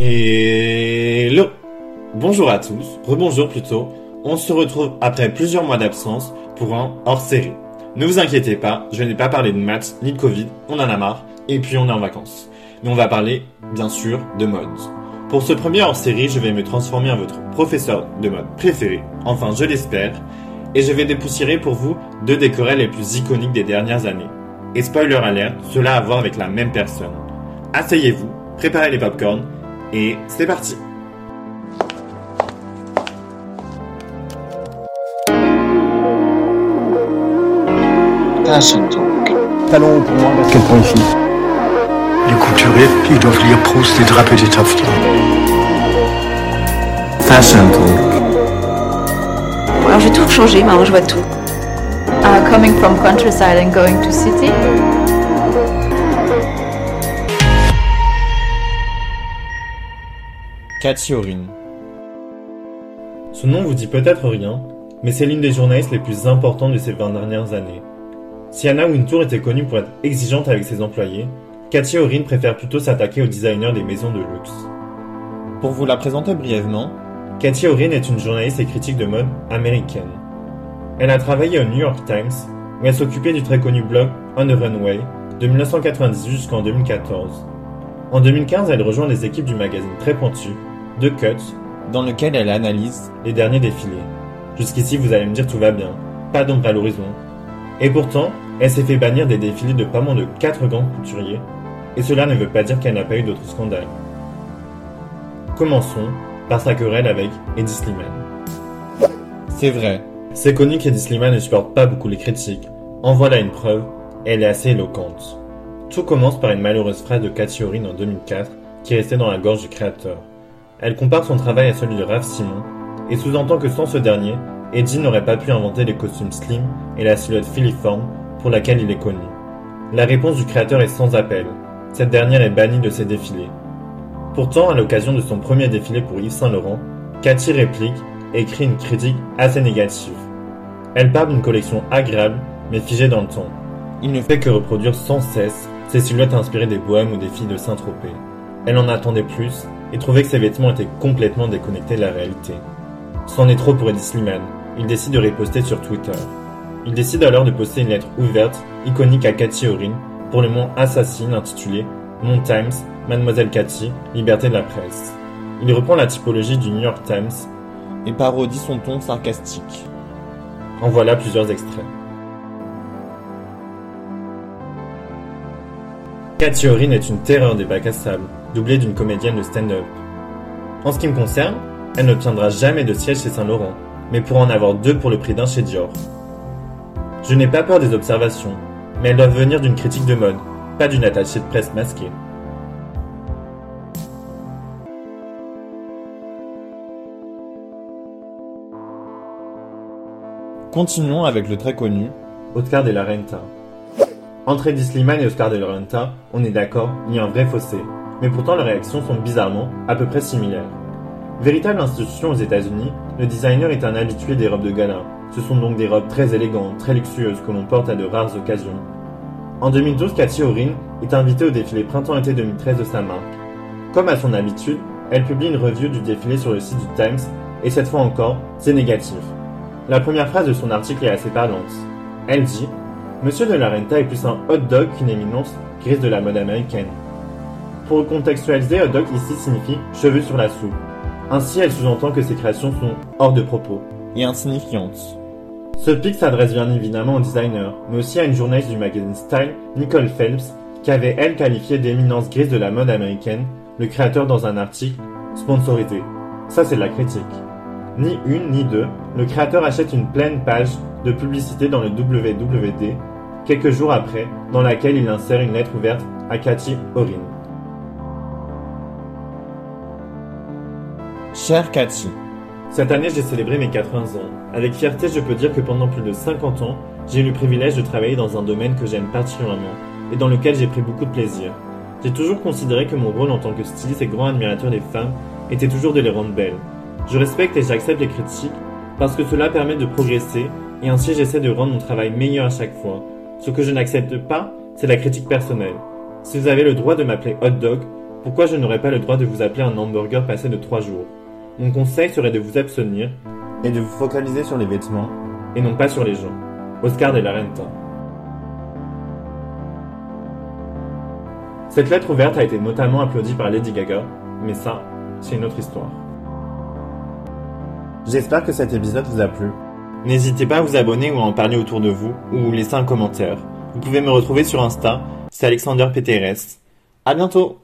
Hello Bonjour à tous, rebonjour plutôt. On se retrouve après plusieurs mois d'absence pour un hors-série. Ne vous inquiétez pas, je n'ai pas parlé de maths ni de Covid, on en a marre, et puis on est en vacances. Mais on va parler, bien sûr, de mode. Pour ce premier hors-série, je vais me transformer en votre professeur de mode préféré, enfin je l'espère, et je vais dépoussiérer pour vous deux querelles les plus iconiques des dernières années. Et spoiler alert, cela à voir avec la même personne. Asseyez-vous, préparez les popcorns, et c'est parti Fashion Talk. Talon pour moi, quel point ici Les couturiers, ils doivent lire Proust et draper des taffetas. Fashion Talk. Alors j'ai tout changé, maintenant je vois tout. Uh, coming from countryside and going to city. Cathy Orin. Son nom vous dit peut-être rien, mais c'est l'une des journalistes les plus importantes de ces 20 dernières années. Si Anna Wintour était connue pour être exigeante avec ses employés, Cathy Orin préfère plutôt s'attaquer aux designers des maisons de luxe. Pour vous la présenter brièvement, Cathy Orin est une journaliste et critique de mode américaine. Elle a travaillé au New York Times, où elle s'occupait du très connu blog On the Runway de 1998 jusqu'en 2014. En 2015, elle rejoint les équipes du magazine très pointu, The Cut, dans lequel elle analyse les derniers défilés. Jusqu'ici, vous allez me dire tout va bien, pas d'ombre à l'horizon. Et pourtant, elle s'est fait bannir des défilés de pas moins de 4 grands couturiers, et cela ne veut pas dire qu'elle n'a pas eu d'autres scandales. Commençons par sa querelle avec Eddie Slimane. C'est vrai, c'est connu qu'Eddie Slimane ne supporte pas beaucoup les critiques. En voilà une preuve, elle est assez éloquente. Tout commence par une malheureuse phrase de Cathy Orin en 2004 qui est restée dans la gorge du créateur. Elle compare son travail à celui de Raph Simon et sous-entend que sans ce dernier, Eddie n'aurait pas pu inventer les costumes slim et la silhouette filiforme pour laquelle il est connu. La réponse du créateur est sans appel. Cette dernière est bannie de ses défilés. Pourtant, à l'occasion de son premier défilé pour Yves Saint Laurent, Cathy réplique et écrit une critique assez négative. Elle parle d'une collection agréable mais figée dans le temps. Il ne fait que reproduire sans cesse ses silhouettes inspirées des bohèmes ou des filles de Saint-Tropez. Elle en attendait plus et trouvait que ses vêtements étaient complètement déconnectés de la réalité. C'en est trop pour Eddie Slimane. Il décide de riposter sur Twitter. Il décide alors de poster une lettre ouverte, iconique à Cathy Orin, pour le moins assassine intitulée Mon Times, Mademoiselle Cathy, Liberté de la presse. Il reprend la typologie du New York Times et parodie son ton sarcastique. En voilà plusieurs extraits. Cathy est une terreur des bacs à sable, doublée d'une comédienne de stand-up. En ce qui me concerne, elle n'obtiendra jamais de siège chez Saint-Laurent, mais pourra en avoir deux pour le prix d'un chez Dior. Je n'ai pas peur des observations, mais elles doivent venir d'une critique de mode, pas d'une attachée de presse masquée. Continuons avec le très connu Oscar de la Renta. Entre Eddie Slimane et Oscar de la Renta, on est d'accord, il y a un vrai fossé, mais pourtant leurs réactions sont bizarrement à peu près similaires. Véritable institution aux États-Unis, le designer est un habitué des robes de gala. Ce sont donc des robes très élégantes, très luxueuses que l'on porte à de rares occasions. En 2012, Cathy Orin est invitée au défilé printemps-été 2013 de sa marque. Comme à son habitude, elle publie une review du défilé sur le site du Times, et cette fois encore, c'est négatif. La première phrase de son article est assez parlante. Elle dit Monsieur de la Renta est plus un hot dog qu'une éminence grise de la mode américaine. Pour contextualiser, hot dog ici signifie cheveux sur la soupe. Ainsi, elle sous-entend que ses créations sont hors de propos et insignifiantes. Ce pic s'adresse bien évidemment aux designers, mais aussi à une journaliste du magazine Style, Nicole Phelps, qui avait elle qualifié d'éminence grise de la mode américaine le créateur dans un article sponsorisé. Ça, c'est de la critique. Ni une ni deux, le créateur achète une pleine page de publicité dans le WWD, quelques jours après, dans laquelle il insère une lettre ouverte à Cathy Orin. Cher Cathy, cette année j'ai célébré mes 80 ans. Avec fierté, je peux dire que pendant plus de 50 ans, j'ai eu le privilège de travailler dans un domaine que j'aime particulièrement et dans lequel j'ai pris beaucoup de plaisir. J'ai toujours considéré que mon rôle en tant que styliste et grand admirateur des femmes était toujours de les rendre belles. Je respecte et j'accepte les critiques parce que cela permet de progresser et ainsi j'essaie de rendre mon travail meilleur à chaque fois. Ce que je n'accepte pas, c'est la critique personnelle. Si vous avez le droit de m'appeler hot dog, Pourquoi je n'aurais pas le droit de vous appeler un hamburger passé de 3 jours? Mon conseil serait de vous abstenir et de vous focaliser sur les vêtements et non pas sur les gens. Oscar de la Renta. Cette lettre ouverte a été notamment applaudie par Lady Gaga, mais ça, c'est une autre histoire. J'espère que cet épisode vous a plu. N'hésitez pas à vous abonner ou à en parler autour de vous, ou laisser un commentaire. Vous pouvez me retrouver sur Insta, c'est Alexander PTRS. À bientôt!